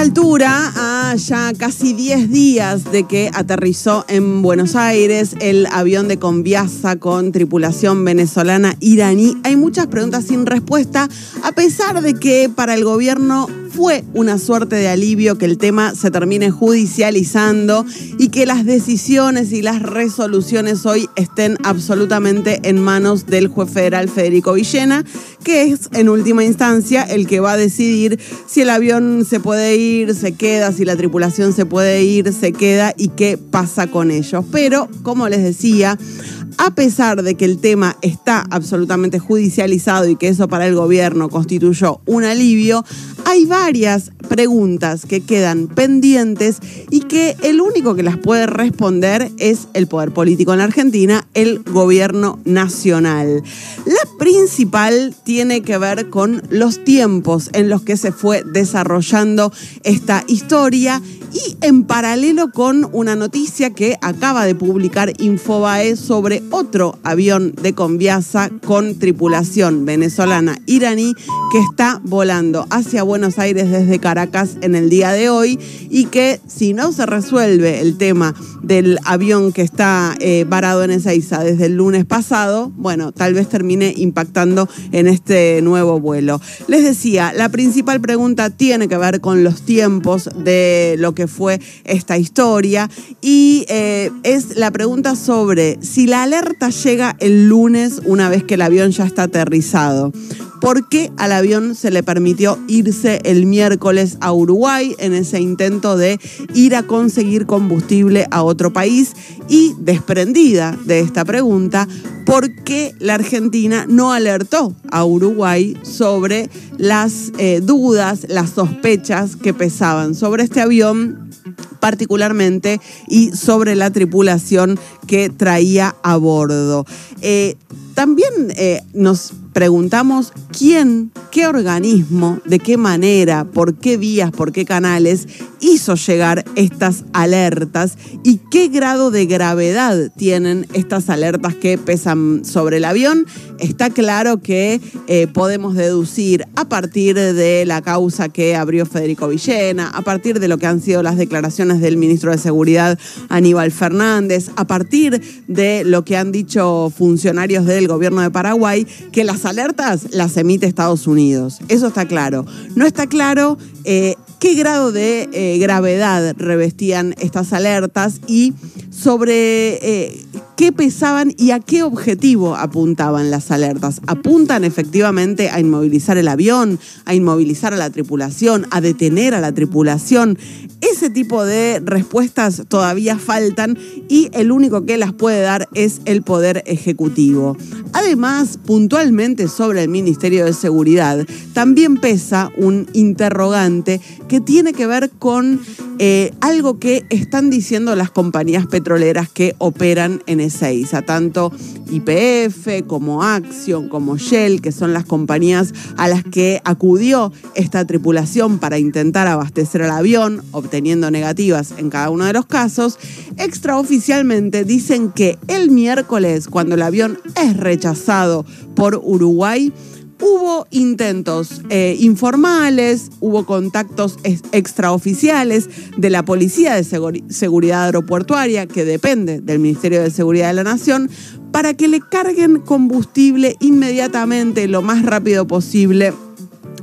esta altura, a ya casi 10 días de que aterrizó en Buenos Aires el avión de Conviasa con tripulación venezolana iraní, hay muchas preguntas sin respuesta, a pesar de que para el gobierno fue una suerte de alivio que el tema se termine judicializando y que las decisiones y las resoluciones hoy estén absolutamente en manos del juez federal Federico Villena, que es en última instancia el que va a decidir si el avión se puede ir, se queda, si la tripulación se puede ir, se queda y qué pasa con ellos. Pero, como les decía, a pesar de que el tema está absolutamente judicializado y que eso para el gobierno constituyó un alivio, hay varias preguntas que quedan pendientes y que el único que las puede responder es el poder político en la Argentina, el gobierno nacional. La principal tiene que ver con los tiempos en los que se fue desarrollando esta historia y en paralelo con una noticia que acaba de publicar Infobae sobre otro avión de Conviasa con tripulación venezolana iraní que está volando hacia Buenos Aires desde Caracas en el día de hoy y que si no se resuelve el tema del avión que está eh, varado en Ezeiza desde el lunes pasado, bueno, tal vez termine impactando en este nuevo vuelo. Les decía, la principal pregunta tiene que ver con los tiempos de lo que fue esta historia y eh, es la pregunta sobre si la alerta llega el lunes una vez que el avión ya está aterrizado. ¿Por qué al avión se le permitió irse el miércoles a Uruguay en ese intento de ir a conseguir combustible a otro país? Y desprendida de esta pregunta, ¿por qué la Argentina no alertó a Uruguay sobre las eh, dudas, las sospechas que pesaban sobre este avión? particularmente y sobre la tripulación que traía a bordo. Eh, también eh, nos preguntamos quién, qué organismo, de qué manera, por qué vías, por qué canales hizo llegar estas alertas y qué grado de gravedad tienen estas alertas que pesan sobre el avión. Está claro que eh, podemos deducir a partir de la causa que abrió Federico Villena, a partir de lo que han sido las declaraciones del ministro de Seguridad Aníbal Fernández, a partir de lo que han dicho funcionarios del gobierno de Paraguay, que las alertas las emite Estados Unidos. Eso está claro. No está claro eh, qué grado de eh, gravedad revestían estas alertas y sobre eh, qué pesaban y a qué objetivo apuntaban las alertas. ¿Apuntan efectivamente a inmovilizar el avión, a inmovilizar a la tripulación, a detener a la tripulación? Ese tipo de respuestas todavía faltan y el único que las puede dar es el Poder Ejecutivo. Además, puntualmente sobre el Ministerio de Seguridad, también pesa un interrogante que tiene que ver con eh, algo que están diciendo las compañías petroleras que operan en Ezeiza, tanto IPF como Action, como Shell, que son las compañías a las que acudió esta tripulación para intentar abastecer al avión, obteniendo negativas en cada uno de los casos, extraoficialmente dicen que el miércoles, cuando el avión es rechazado por Uruguay, Hubo intentos eh, informales, hubo contactos extraoficiales de la Policía de Seguridad Aeroportuaria, que depende del Ministerio de Seguridad de la Nación, para que le carguen combustible inmediatamente, lo más rápido posible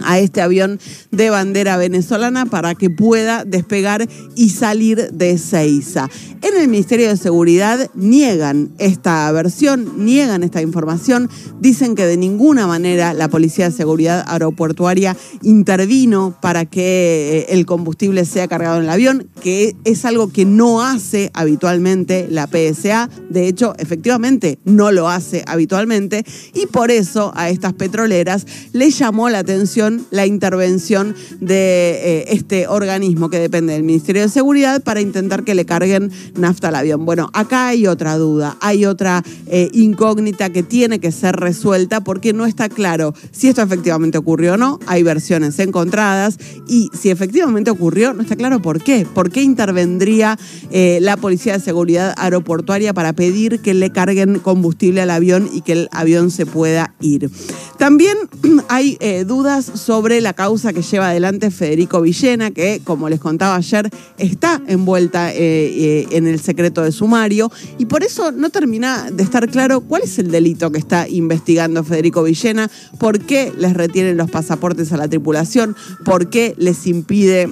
a este avión de bandera venezolana para que pueda despegar y salir de Ceiza. En el Ministerio de Seguridad niegan esta versión, niegan esta información, dicen que de ninguna manera la Policía de Seguridad Aeroportuaria intervino para que eh, el combustible sea cargado en el avión, que es algo que no hace habitualmente la PSA, de hecho, efectivamente no lo hace habitualmente. Y por eso a estas petroleras les llamó la atención la intervención de eh, este organismo que depende del Ministerio de Seguridad para intentar que le carguen nafta al avión. Bueno, acá hay otra duda, hay otra eh, incógnita que tiene que ser resuelta porque no está claro si esto efectivamente ocurrió o no, hay versiones encontradas y si efectivamente ocurrió, no está claro por qué, por qué intervendría eh, la Policía de Seguridad Aeroportuaria para pedir que le carguen combustible al avión y que el avión se pueda ir. También hay dudas sobre la causa que lleva adelante Federico Villena, que, como les contaba ayer, está envuelta eh, eh, en el secreto de sumario. Y por eso no termina de estar claro cuál es el delito que está investigando Federico Villena, por qué les retienen los pasaportes a la tripulación, por qué les impide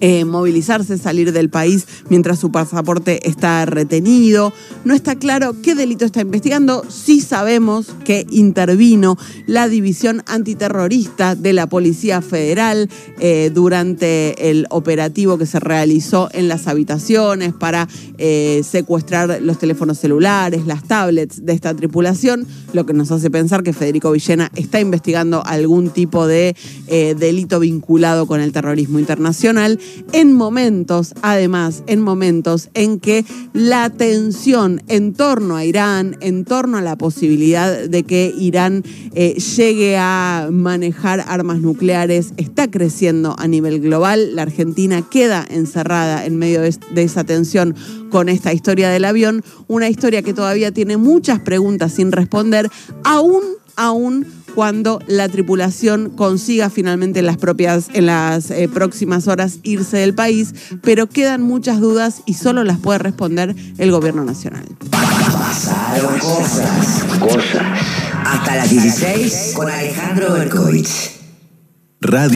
eh, movilizarse, salir del país mientras su pasaporte está retenido. No está claro qué delito está investigando. Sí sabemos que intervino la división antiterrorista de la Policía Federal eh, durante el operativo que se realizó en las habitaciones para eh, secuestrar los teléfonos celulares, las tablets de esta tripulación, lo que nos hace pensar que Federico Villena está investigando algún tipo de delito vinculado con el terrorismo internacional en momentos, además, en momentos en que la tensión en torno a Irán, en torno a la posibilidad de que Irán eh, llegue a manejar armas nucleares, está creciendo a nivel global. La Argentina queda encerrada en medio de, esa tensión con esta historia del avión, una historia que todavía tiene muchas preguntas sin responder, aún, aún cuando la tripulación consiga finalmente en las, propias, en las eh, próximas horas irse del país, pero quedan muchas dudas y solo las puede responder el gobierno nacional. Pasaron cosas, cosas. Hasta las 16 con Alejandro Berkovich. Radio